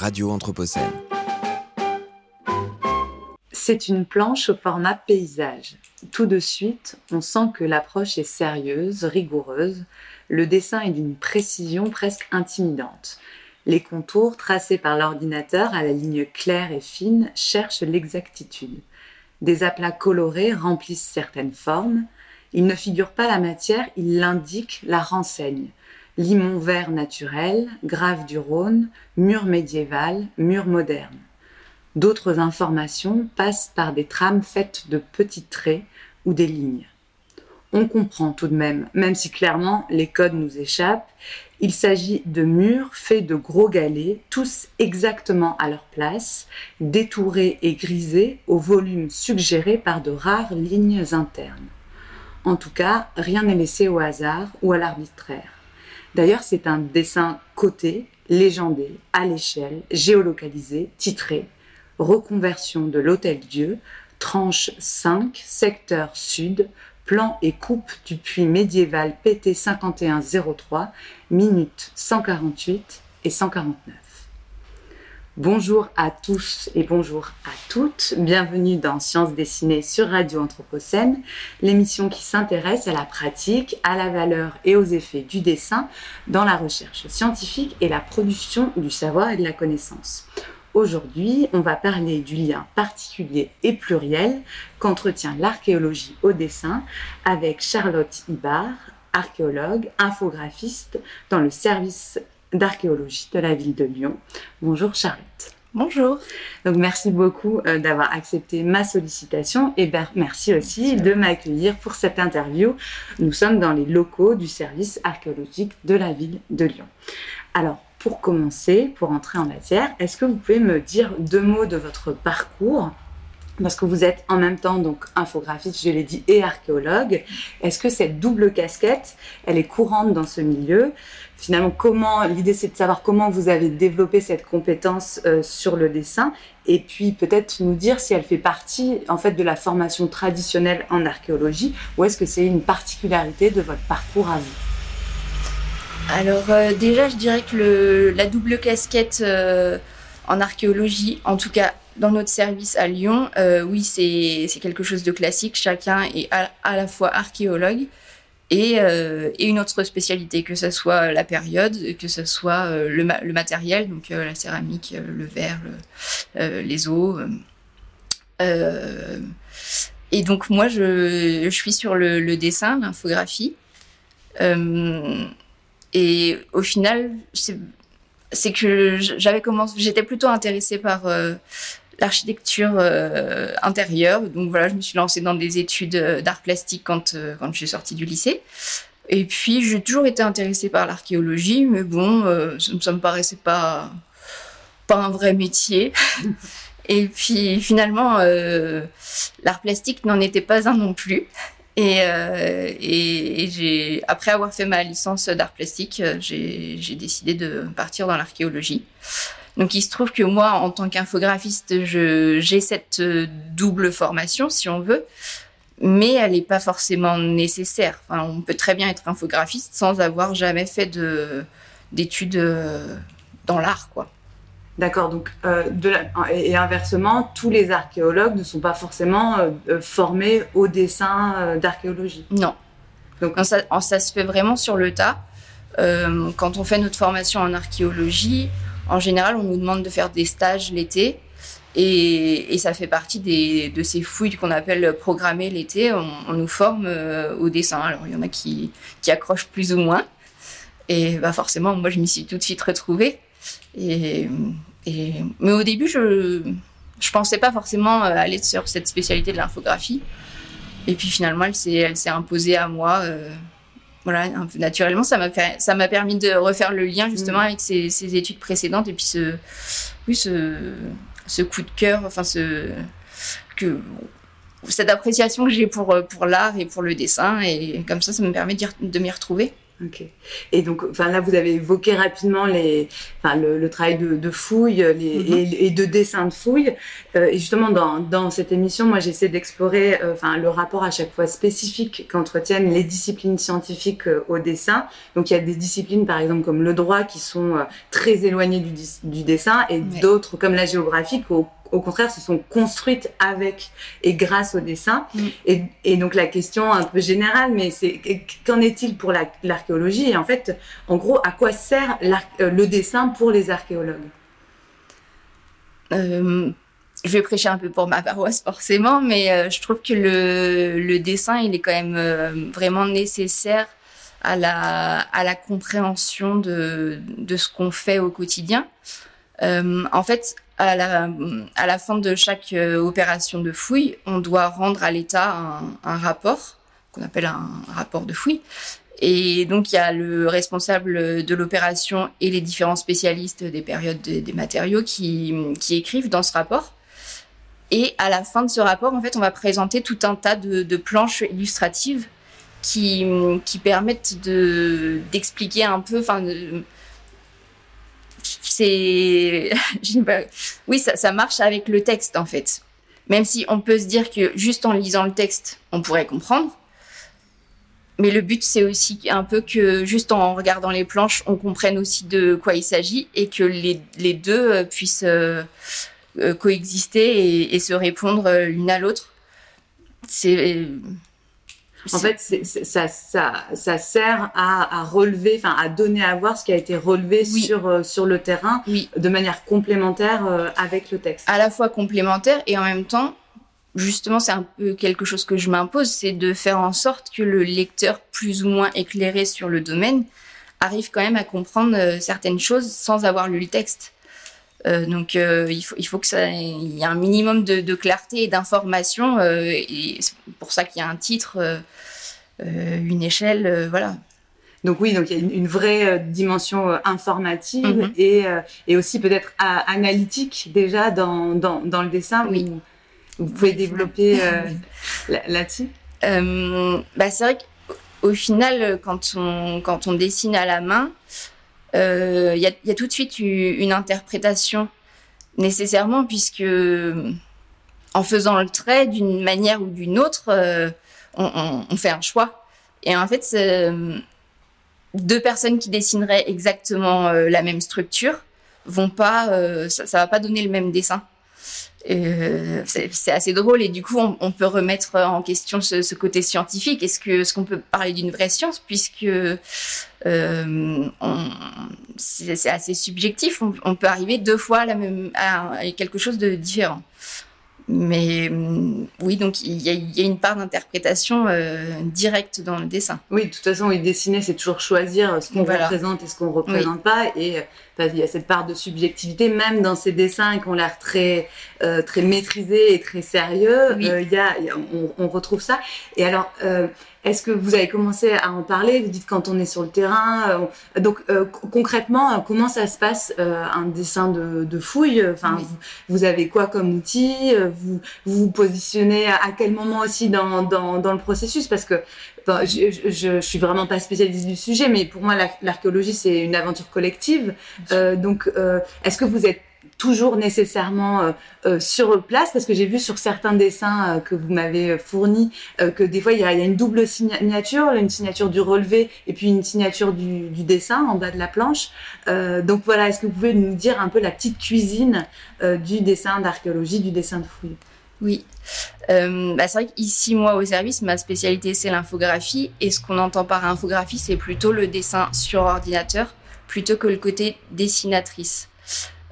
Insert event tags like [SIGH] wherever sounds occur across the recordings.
Radio Anthropocène. C'est une planche au format paysage. Tout de suite, on sent que l'approche est sérieuse, rigoureuse. Le dessin est d'une précision presque intimidante. Les contours tracés par l'ordinateur à la ligne claire et fine cherchent l'exactitude. Des aplats colorés remplissent certaines formes. Ils ne figurent pas la matière, ils l'indiquent, la renseignent limon vert naturel, grave du Rhône, mur médiéval, mur moderne. D'autres informations passent par des trames faites de petits traits ou des lignes. On comprend tout de même, même si clairement les codes nous échappent, il s'agit de murs faits de gros galets, tous exactement à leur place, détourés et grisés au volume suggéré par de rares lignes internes. En tout cas, rien n'est laissé au hasard ou à l'arbitraire. D'ailleurs, c'est un dessin coté, légendé, à l'échelle, géolocalisé, titré Reconversion de l'Hôtel Dieu, tranche 5, secteur sud, plan et coupe du puits médiéval PT 5103, minutes 148 et 149. Bonjour à tous et bonjour à toutes. Bienvenue dans Sciences dessinées sur Radio Anthropocène, l'émission qui s'intéresse à la pratique, à la valeur et aux effets du dessin dans la recherche scientifique et la production du savoir et de la connaissance. Aujourd'hui, on va parler du lien particulier et pluriel qu'entretient l'archéologie au dessin avec Charlotte Ibar, archéologue, infographiste dans le service d'archéologie de la ville de Lyon. Bonjour Charlotte. Bonjour. Donc merci beaucoup euh, d'avoir accepté ma sollicitation et ben, merci aussi de m'accueillir pour cette interview. Nous sommes dans les locaux du service archéologique de la ville de Lyon. Alors pour commencer, pour entrer en matière, est-ce que vous pouvez me dire deux mots de votre parcours parce que vous êtes en même temps donc infographiste, je l'ai dit, et archéologue. Est-ce que cette double casquette, elle est courante dans ce milieu? Finalement, comment l'idée c'est de savoir comment vous avez développé cette compétence euh, sur le dessin, et puis peut-être nous dire si elle fait partie en fait de la formation traditionnelle en archéologie, ou est-ce que c'est une particularité de votre parcours à vous? Alors euh, déjà, je dirais que la double casquette euh, en archéologie, en tout cas dans notre service à Lyon, euh, oui, c'est quelque chose de classique. Chacun est à, la fois archéologue et, euh, et, une autre spécialité, que ce soit la période, que ce soit euh, le, le, matériel, donc la céramique, le verre, les eaux. et donc moi, je, je suis sur le, le dessin, l'infographie. et au final, c'est que j'avais commencé, j'étais plutôt intéressée par l'architecture euh, intérieure. Donc voilà, je me suis lancée dans des études euh, d'art plastique quand, euh, quand je suis sortie du lycée. Et puis j'ai toujours été intéressée par l'archéologie, mais bon, ça, me paraissait pas, pas un vrai métier. [LAUGHS] Et puis finalement, l'art plastique n'en était pas un non plus. Et, et, et j'ai, après avoir fait ma licence d'art plastique, j'ai décidé de partir dans l'archéologie. Donc il se trouve que moi, en tant qu'infographiste, j'ai cette euh, double formation, si on veut, mais elle n'est pas forcément nécessaire. on peut très bien être infographiste sans avoir jamais fait d'études euh, dans l'art, quoi. D'accord, donc euh, et inversement, tous les archéologues ne sont pas forcément formés au dessin d'archéologie. Non. Donc ça, ça, se fait vraiment sur le tas. quand on fait notre formation en archéologie, en général, on nous demande de faire des stages l'été. Et, ça fait partie de ces fouilles qu'on appelle programmer l'été. On, nous forme euh, au dessin. Alors, il y en a qui, accrochent plus ou moins. Et bah forcément, moi, je m'y suis tout de suite retrouvée. Et, mais au début, je ne pensais pas forcément euh, aller sur cette spécialité de l'infographie. Et puis finalement, elle s'est imposée à moi. Euh, voilà, naturellement, ça m'a ça m'a permis de refaire le lien justement mm. avec ces, études précédentes et puis ce, oui, ce, ce coup de cœur, enfin ce, que, cette appréciation que j'ai pour, pour l'art et pour le dessin et comme ça, ça me permet de, de m'y retrouver. Ok. Et donc, enfin là, vous avez évoqué rapidement les, enfin le, le travail de, de fouille les, Mhm. et, et de dessin de fouille. Euh, et justement, dans, dans cette émission, moi, j'essaie d'explorer, euh, enfin, le rapport à chaque fois spécifique qu'entretiennent les disciplines scientifiques euh, au dessin. Donc, il y a des disciplines, par exemple, comme le droit, qui sont euh, très éloignées du, du dessin, et Ouais. d'autres, comme la géographie, au, au contraire, se sont construites avec et grâce au dessin. Mm. Et, et donc, la question un peu générale, mais c'est qu'en est-il pour la- l'archéologie? Et en fait, en gros, à quoi sert euh, le dessin pour les archéologues? Euh, je vais prêcher un peu pour ma paroisse forcément, mais euh, je trouve que le, le dessin, il est quand même euh, vraiment nécessaire à la, à la compréhension de, de ce qu'on fait au quotidien. Euh, en fait, à la, fin de chaque euh, opération de fouille, on doit rendre à l'État un, rapport qu'on appelle un rapport de fouille. Et donc, il y a le responsable de l'opération et les différents spécialistes des périodes des, matériaux qui, écrivent dans ce rapport. Et à la fin de ce rapport, en fait, on va présenter tout un tas de, planches illustratives qui, permettent de d'expliquer un peu, [LAUGHS] oui, ça, marche avec le texte en fait. Même si on peut se dire que juste en lisant le texte, on pourrait comprendre. Mais le but, c'est aussi un peu que juste en regardant les planches, on comprenne aussi de quoi il s'agit et que les, deux euh, puissent euh, euh, coexister et, se répondre l'une à l'autre. En fait, c'est- c'est- ça, ça, ça sert à, à relever, enfin à donner à voir ce qui a été relevé Oui. sur, euh, sur le terrain Oui. de manière complémentaire euh, avec le texte. à la fois complémentaire et en même temps, justement, c'est un peu quelque chose que je m'impose, c'est de faire en sorte que le lecteur plus ou moins éclairé sur le domaine arrive quand même à comprendre euh, certaines choses sans avoir lu le texte. Euh, donc euh, il faut il faut que ça il y ait un minimum de, de clarté et d'information euh, et c'est pour ça qu'il y a un titre une échelle voilà Donc oui, donc il y a une, une vraie dimension informative Mhm. et, et aussi peut-être analytique déjà dans, dans, dans le dessin. Oui. Vous, vous pouvez Oui. développer [LAUGHS] là- là-dessus? Bah, c'est vrai qu'au au final, quand on, quand on dessine à la main, euh, il y, a, il y a tout de suite une interprétation nécessairement, puisque euh, en faisant le trait d'une manière ou d'une autre, euh, on, on- on fait un choix. Et en fait, euh, deux personnes qui dessineraient exactement euh, la même structure vont pas, euh, ça, ça va pas donner le même dessin. Euh, c'est assez drôle et du coup on, on peut remettre en question ce, ce côté scientifique. Est-ce que est-ce qu'on peut parler d'une vraie science puisque euh, c'est assez subjectif. On, on peut arriver deux fois à, la même, à quelque chose de différent. Mais hum, oui, donc il y a, il y a une part d'interprétation euh, directe dans le dessin. Oui, de toute façon, oui, dessiner, c'est toujours choisir ce qu'on Voilà. représente et ce qu'on ne représente pas. Et euh, enfin, il y a cette part de subjectivité, même dans ces dessins qui ont l'air très, euh, très maîtrisés et très sérieux. Oui. euh, y a, il y a- on, on retrouve ça. Et alors, euh, est-ce que vous avez commencé à en parler? Vous dites quand on est sur le terrain. euh, on- donc, euh, co- concrètement, euh, comment ça se passe euh, un dessin de, de fouille? Enfin, Oui. vous, vous avez quoi comme outil? Euh, vous, vous vous positionnez à, à quel moment aussi dans, dans, dans le processus? Parce que Enfin, je, je, je, suis vraiment pas spécialiste du sujet, mais pour moi, la- l'archéologie, c'est une aventure collective. Euh, donc, euh, est-ce que vous êtes toujours nécessairement euh, euh, sur place Parce que j'ai vu sur certains dessins euh, que vous m'avez fournis que des fois, il y, a, une double signature, une signature du relevé et puis une signature du, dessin en bas de la planche. Donc voilà, est-ce que vous pouvez nous dire un peu la petite cuisine du dessin d'archéologie, du dessin de fouille? Oui. Bah, c'est vrai qu'ici, moi, au service, ma spécialité, c'est l'infographie. Et ce qu'on entend par infographie, c'est plutôt le dessin sur ordinateur, plutôt que le côté dessinatrice.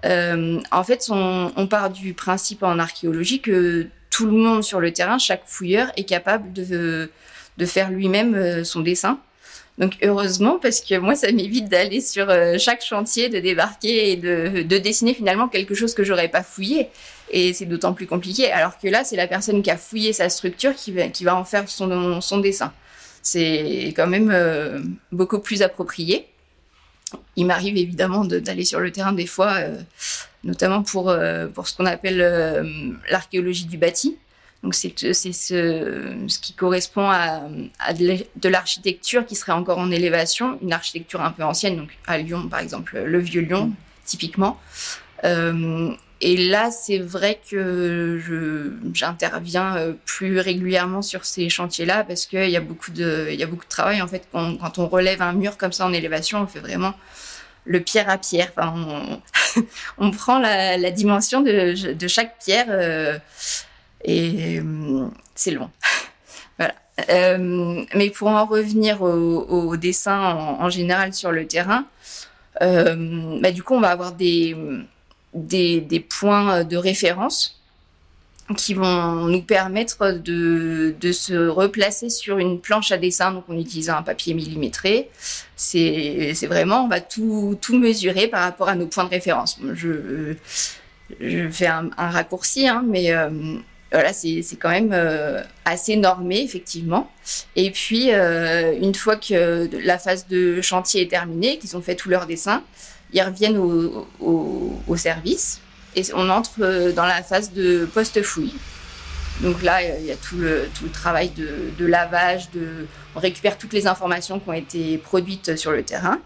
Euh, en fait, on, on part du principe en archéologie que tout le monde sur le terrain, chaque fouilleur, est capable de, de faire lui-même euh, son dessin. Donc heureusement, parce que moi, ça m'évite d'aller sur euh, chaque chantier, de débarquer et de, de dessiner finalement quelque chose que j'aurais pas fouillé. Et c'est d'autant plus compliqué. Alors que là, c'est la personne qui a fouillé sa structure qui va, qui va en faire son, son dessin. C'est quand même euh, beaucoup plus approprié. Il m'arrive évidemment de- d'aller sur le terrain des fois, euh, notamment pour, euh, pour ce qu'on appelle euh, l'archéologie du bâti. Donc c'est ce, ce qui correspond à, de l'architecture qui serait encore en élévation, une architecture un peu ancienne, donc à Lyon par exemple, le vieux Lyon typiquement. Et là, c'est vrai que j'interviens euh, plus régulièrement sur ces chantiers-là parce qu'il y a beaucoup de, il y a beaucoup de travail. En fait, quand, on relève un mur comme ça en élévation, on fait vraiment le pierre à pierre. Enfin, on, [LAUGHS] prend la, dimension de, chaque pierre euh, et euh, c'est long. [LAUGHS] voilà. mais pour en revenir au, dessin en, général sur le terrain, bah, du coup, on va avoir des des, des, points de référence qui vont nous permettre de, de, se replacer sur une planche à dessin, donc en utilisant un papier millimétré. C'est vraiment, on va tout, tout mesurer par rapport à nos points de référence. Je, je fais un, un raccourci, hein, mais euh, voilà, c'est quand même euh, assez normé, effectivement. Et puis, euh, une fois que la phase de chantier est terminée, qu'ils ont fait tous leurs dessins, ils reviennent au, service et on entre euh, dans la phase de post-fouille. Donc là, il y a tout le, tout le travail de, lavage, de, on récupère toutes les informations qui ont été produites sur le terrain.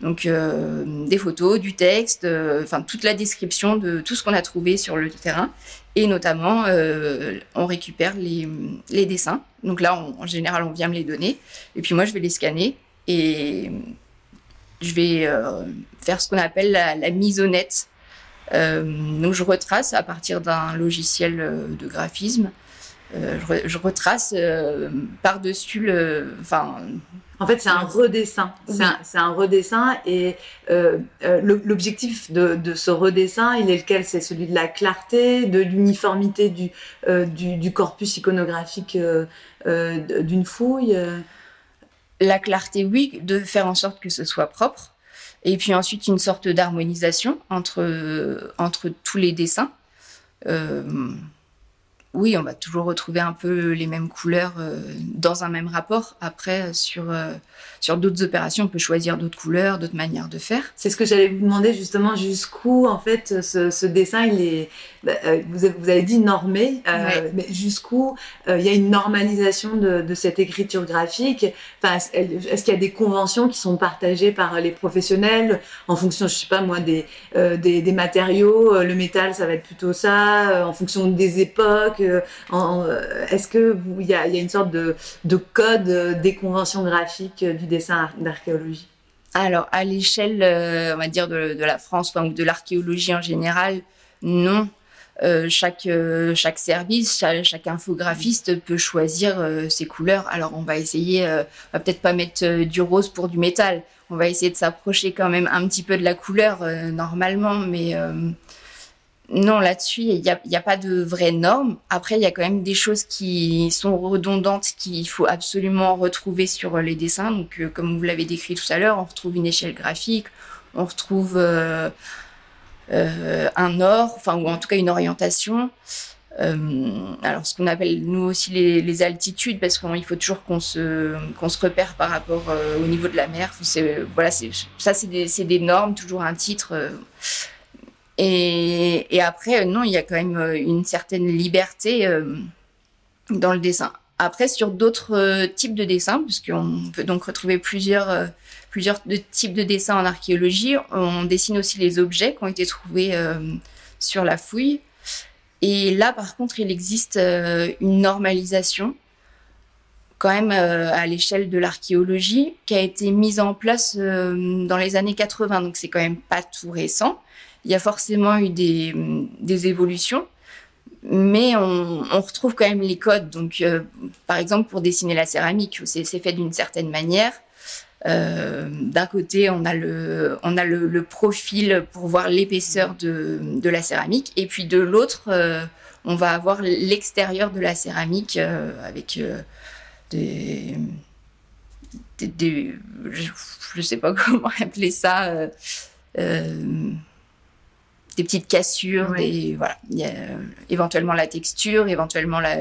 Donc euh, des photos, du texte, euh, enfin toute la description de tout ce qu'on a trouvé sur le terrain. Et notamment, on récupère les, les, dessins. Donc là, en général, on vient me les donner. Et puis moi, je vais les scanner. Et je vais euh, faire ce qu'on appelle la, mise au. Euh, donc je retrace à partir d'un logiciel euh, de graphisme. Je, retrace par-dessus le. Enfin, en fait, c'est un redessin. C'est un, redessin et l'objectif de, ce redessin, il est lequel? C'est celui de la clarté, de l'uniformité du, corpus iconographique d'une fouille la clarté, oui, de faire en sorte que ce soit propre. Et puis ensuite, une sorte d'harmonisation entre, entre tous les dessins. Euh, oui, on va toujours retrouver un peu les mêmes couleurs euh, dans un même rapport. Après, sur, euh, sur d'autres opérations, on peut choisir d'autres couleurs, d'autres manières de faire. C'est ce que j'allais vous demander justement jusqu'où, en fait, ce, dessin, il est, bah, euh, vous, avez, dit normé, mais jusqu'où il y a une normalisation de, cette écriture graphique? Enfin, est-ce qu'il y a des conventions qui sont partagées par les professionnels en fonction, je sais pas moi, des, des, des matériaux Le métal, ça va être plutôt ça, en fonction des époques euh, est-ce que il y, a, une sorte de, code euh, des conventions graphiques euh, du dessin d'archéologie? Alors, à l'échelle, on va dire, de, la France ou de l'archéologie en général, non. Chaque, chaque service, chaque, infographiste peut choisir ses couleurs. Alors on va essayer, on va peut-être pas mettre du rose pour du métal. On va essayer de s'approcher quand même un petit peu de la couleur normalement, mais non, là-dessus, il n'y a, pas de vraies normes. Après, il y a quand même des choses qui sont redondantes qu'il faut absolument retrouver sur les dessins. Donc, euh, comme vous l'avez décrit tout à l'heure, on retrouve une échelle graphique, on retrouve euh, euh, un or, enfin, ou en tout cas une orientation. alors, ce qu'on appelle nous aussi les, altitudes, parce qu'il faut toujours qu'on se, qu'on se repère par rapport au niveau de la mer. Voilà, ça, c'est des, des, normes, toujours un titre. Et, après, non, il y a quand même euh, une certaine liberté euh, dans le dessin. Après, sur d'autres euh, types de dessins, puisqu'on peut donc retrouver plusieurs, plusieurs de types de dessins en archéologie, on dessine aussi les objets qui ont été trouvés sur la fouille. Et là, par contre, il existe une normalisation quand même à l'échelle de l'archéologie qui a été mise en place dans les années 80. Donc c'est quand même pas tout récent il y a forcément eu des, évolutions, mais on, retrouve quand même les codes. Donc, euh, par exemple, pour dessiner la céramique, c'est fait d'une certaine manière. Euh, D'un côté, on a le, on a le, profil pour voir l'épaisseur de, la céramique, et puis de l'autre, euh, on va avoir l'extérieur de la céramique euh, avec des, des, je, ne sais pas [LAUGHS] comment appeler ça. Euh, des petites cassures, des voilà, il y a, éventuellement la texture, éventuellement la,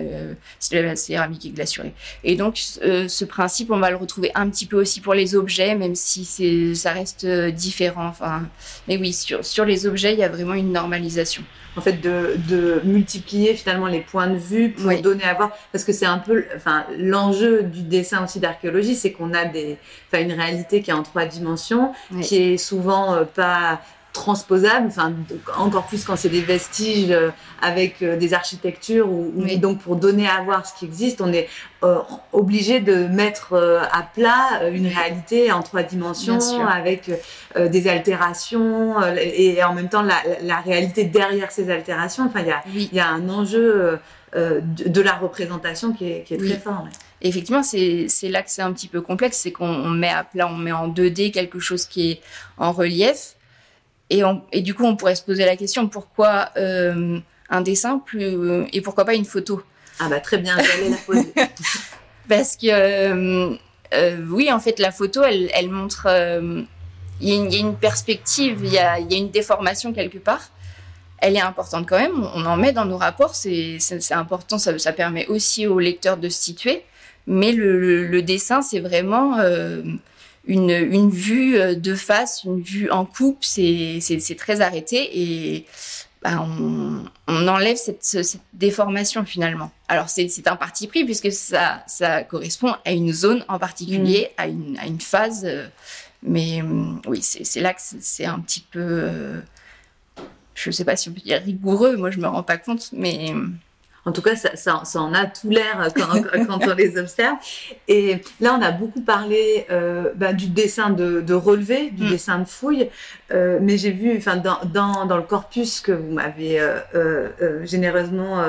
la céramique est glacurée. Et donc ce principe, on va le retrouver un petit peu aussi pour les objets, même si c'est ça reste différent. Enfin, mais oui, sur sur les objets, il y a vraiment une normalisation. En fait de, de, multiplier finalement les points de vue pour donner à voir. Parce que c'est un peu enfin l'enjeu du dessin aussi d'archéologie c'est qu'on a des enfin une réalité qui est en trois dimensions qui est souvent euh, pas transposable, enfin encore plus quand c'est des vestiges euh, avec euh, des architectures ou, donc pour donner à voir ce qui existe, on est euh, obligé de mettre à plat une réalité en trois dimensions avec des altérations et, en même temps la, réalité derrière ces altérations. Enfin, il y a, y a, un enjeu de, la représentation qui est, très fort. effectivement, c'est là que c'est un petit peu complexe, c'est qu'on met à plat, on met en 2D quelque chose qui est en relief et, et, du coup, on pourrait se poser la question pourquoi euh, un dessin plus, et pourquoi pas une photo? Ah bah très bien, j'allais la poser. [LAUGHS] Parce que euh, euh, oui, en fait, la photo, elle, elle montre, il y, y, a une perspective, il y a, y a, une déformation quelque part. Elle est importante quand même. On en met dans nos rapports, c'est important. Ça, ça, permet aussi au lecteur de se situer. Mais le, le, le dessin, c'est vraiment une, une vue euh, de face, une vue en coupe, c'est très arrêté et bah, on, on, enlève cette, cette, déformation finalement. Alors c'est un parti pris puisque ça, ça correspond à une zone en particulier, mm. à, une, à une phase. Euh, mais euh, oui, c'est là que c'est un petit peu, je ne sais pas si on peut dire rigoureux, moi je me rends pas compte, mais en tout cas, ça, ça, ça en a tout l'air quand, [LAUGHS] quand, on les observe. Et là, on a beaucoup parlé euh, bah, du dessin de, de relevé, du mm. dessin de fouille. Euh, mais j'ai vu, enfin, dans, dans, dans, le corpus que vous m'avez euh, euh, euh généreusement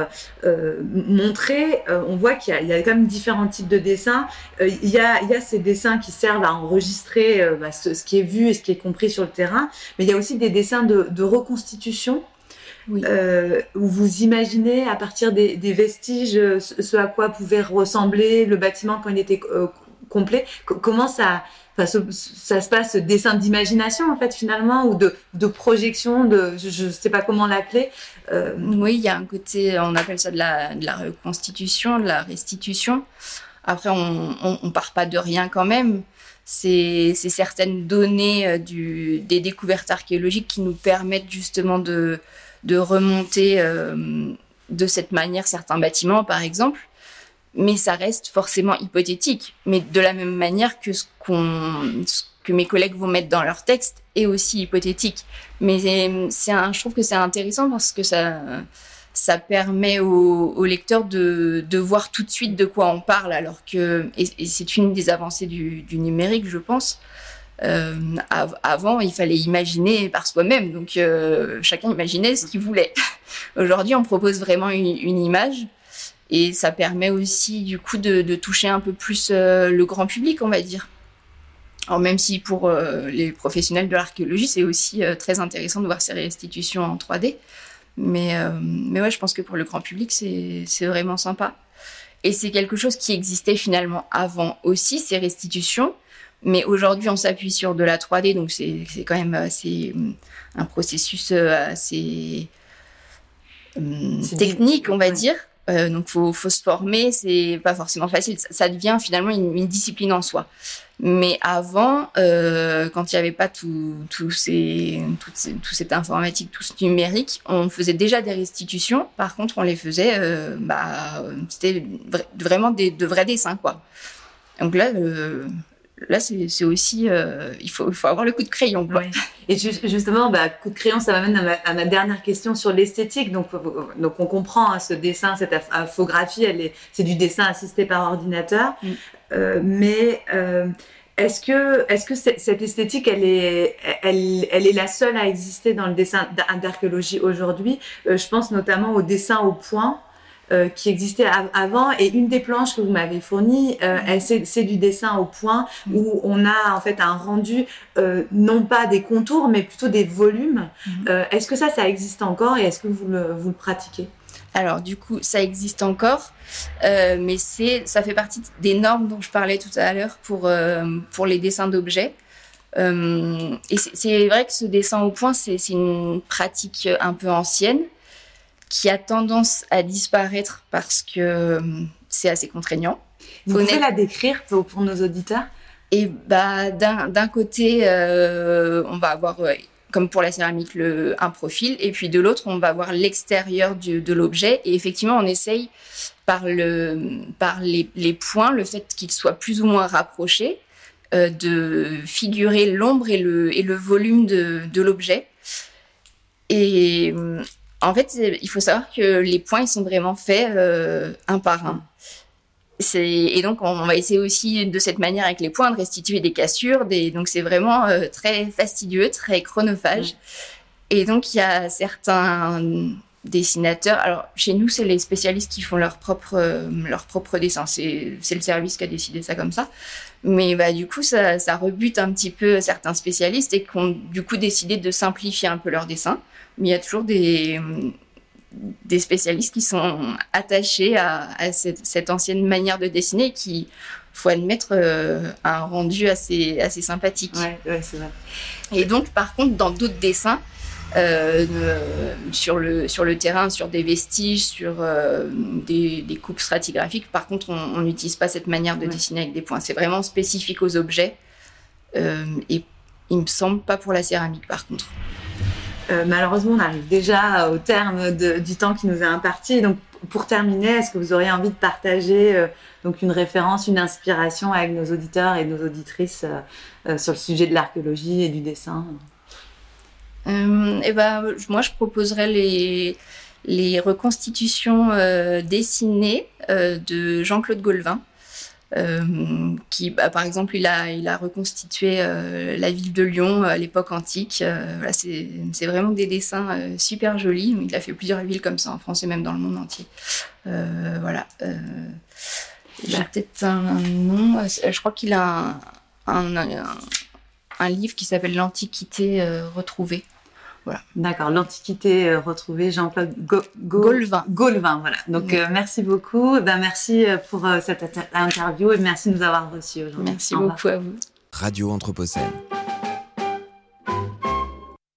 euh, montré, on voit qu'il y, y, a quand même différents types de dessins. Il y, a, il y a ces dessins qui servent à enregistrer bah, ce, ce, qui est vu et ce qui est compris sur le terrain. Mais il y a aussi des dessins de, de reconstitution euh, où vous imaginez à partir des, des, vestiges euh, ce à quoi pouvait ressembler le bâtiment quand il était euh, complet. comment ça, ça, ça, se passe, dessin d'imagination en fait finalement ou de, de projection, de je ne sais pas comment l'appeler. Euh... Oui, il y a un côté, on appelle ça de la, de la reconstitution, de la restitution. Après, on, on, on part pas de rien quand même c'est certaines données euh, du, des découvertes archéologiques qui nous permettent justement de, de remonter euh, de cette manière certains bâtiments, par exemple. Mais ça reste forcément hypothétique. Mais de la même manière que ce, que mes collègues vont mettre dans leur texte est aussi hypothétique. Mais c'est un, je trouve que c'est intéressant parce que ça, ça permet au, au lecteur de, voir tout de suite de quoi on parle, alors que, et, c'est une des avancées du, numérique, je pense, euh, avant, il fallait imaginer par soi-même, donc euh, chacun imaginait ce qu'il voulait. [LAUGHS] Aujourd'hui, on propose vraiment une, image et ça permet aussi du coup de, toucher un peu plus euh, le grand public, on va dire. Alors même si pour les professionnels de l'archéologie, c'est aussi très intéressant de voir ces restitutions en 3D, mais mais ouais, je pense que pour le grand public, c'est c'est vraiment sympa. Et c'est quelque chose qui existait finalement avant aussi ces restitutions mais aujourd'hui, on s'appuie sur de la 3D, donc c'est quand même assez, un processus euh, assez euh, technique, on va dire. Euh, donc, faut, faut se former, c'est pas forcément facile. Ça, devient finalement une, une, discipline en soi. Mais avant, euh, quand il n'y avait pas tout, tout, ces, tout, ces, tout cette informatique, tout ce numérique, on faisait déjà des restitutions. Par contre, on les faisait, euh, bah, c'était vraiment des, de vrais dessins, quoi. Donc là, le, là, c'est aussi, euh, il, faut, il faut avoir le coup de crayon. Quoi. Et justement, bah, coup de crayon, ça m'amène à, à, ma dernière question sur l'esthétique. Donc, donc, on comprend hein, ce dessin, cette infographie, est, c'est du dessin assisté par ordinateur. Mm. Euh, mais euh, est-ce que, est-ce que cette esthétique, elle est, elle, elle est la seule à exister dans le dessin d'archéologie aujourd'hui? Euh, Je pense notamment au dessin au point. Euh, qui existait avant et une des planches que vous m'avez fournie, euh, mm. c'est du dessin au point mm. où on a en fait un rendu euh, non pas des contours mais plutôt des volumes. Mm. Euh, est-ce que ça, ça existe encore et est-ce que vous le, vous le pratiquez? Alors du coup, ça existe encore, euh, mais c'est, ça fait partie des normes dont je parlais tout à l'heure pour pour les dessins d'objets. et c'est vrai que ce dessin au point, c'est une pratique un peu ancienne qui a tendance à disparaître parce que c'est assez contraignant. Vous pouvez la décrire pour, nos auditeurs? Et bah, d'un côté, euh, on va avoir, comme pour la céramique, le, un profil, et puis de l'autre, on va voir l'extérieur de l'objet. Et effectivement, on essaye par, le, par les, les points, le fait qu'ils soient plus ou moins rapprochés, euh, de figurer l'ombre et le, et le volume de, de l'objet. Et en fait, il faut savoir que les points, ils sont vraiment faits euh, un par un. Et donc, on va essayer aussi de cette manière avec les points de restituer des cassures. Donc, c'est vraiment euh, très fastidieux, très chronophage. Et donc, il y a certains dessinateurs. Alors, chez nous, c'est les spécialistes qui font leur propre, euh, leur propre dessin. C'est le service qui a décidé ça comme ça. Mais bah, du coup, ça, ça rebute un petit peu certains spécialistes et qui ont du coup décidé de simplifier un peu leur dessin mais il y a toujours des, des spécialistes qui sont attachés à, cette, ancienne manière de dessiner qui, faut admettre, euh, un rendu assez, assez sympathique. Ouais, c'est vrai. Et donc, par contre, dans d'autres dessins, euh, sur, le, sur le terrain, sur des vestiges, sur euh, des, des, coupes stratigraphiques, par contre, on n'utilise pas cette manière de dessiner avec des points. C'est vraiment spécifique aux objets. et il me semble pas pour la céramique, par contre. Euh, malheureusement, on arrive déjà au terme du temps qui nous est imparti. Donc, pour terminer, est-ce que vous auriez envie de partager euh, donc une référence, une inspiration avec nos auditeurs et nos auditrices euh, sur le sujet de l'archéologie et du dessin? Eh ben, moi, je proposerais les, les reconstitutions dessinées de Jean-Claude Golvin. Euh, qui, bah, par exemple, il a, il a reconstitué euh, la ville de Lyon à l'époque antique. Euh, voilà, c'est vraiment des dessins super jolis. Il a fait plusieurs villes comme ça en France et même dans le monde entier. voilà. J'ai bah. peut-être un, nom. Je crois qu'il a un, un, un, livre qui s'appelle L'Antiquité retrouvée. D'accord, l'Antiquité euh, retrouvée, Jean-Claude Gaulvin. Gaulvin, voilà. Donc euh, merci beaucoup. Ben, merci euh, pour cette interview et merci de nous avoir reçus aujourd'hui. Merci beaucoup à vous. Radio Anthropocène.